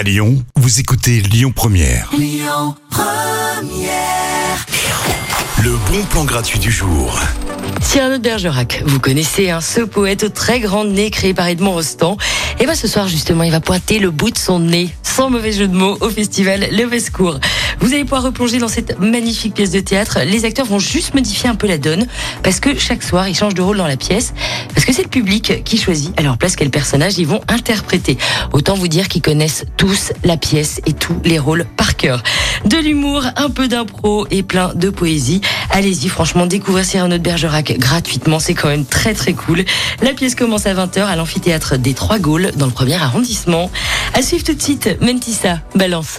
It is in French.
À Lyon, vous écoutez Lyon Première. Le bon plan gratuit du jour. Cyrano de Bergerac, vous connaissez hein, ce poète au très grand nez créé par Edmond Rostand. Et bien ce soir justement, il va pointer le bout de son nez, sans mauvais jeu de mots, au festival Le Vescourt. Vous allez pouvoir replonger dans cette magnifique pièce de théâtre. Les acteurs vont juste modifier un peu la donne, parce que chaque soir, ils changent de rôle dans la pièce, parce que c'est le public qui choisit à leur place quel personnage ils vont interpréter. Autant vous dire qu'ils connaissent tous la pièce et tous les rôles par cœur. De l'humour, un peu d'impro et plein de poésie. Allez-y, franchement, découvrir Cyrano de Bergerac gratuitement, c'est quand même très très cool. La pièce commence à 20h à l'amphithéâtre des Trois Gaules, dans le premier arrondissement. À suivre tout de suite, Mentissa, balance.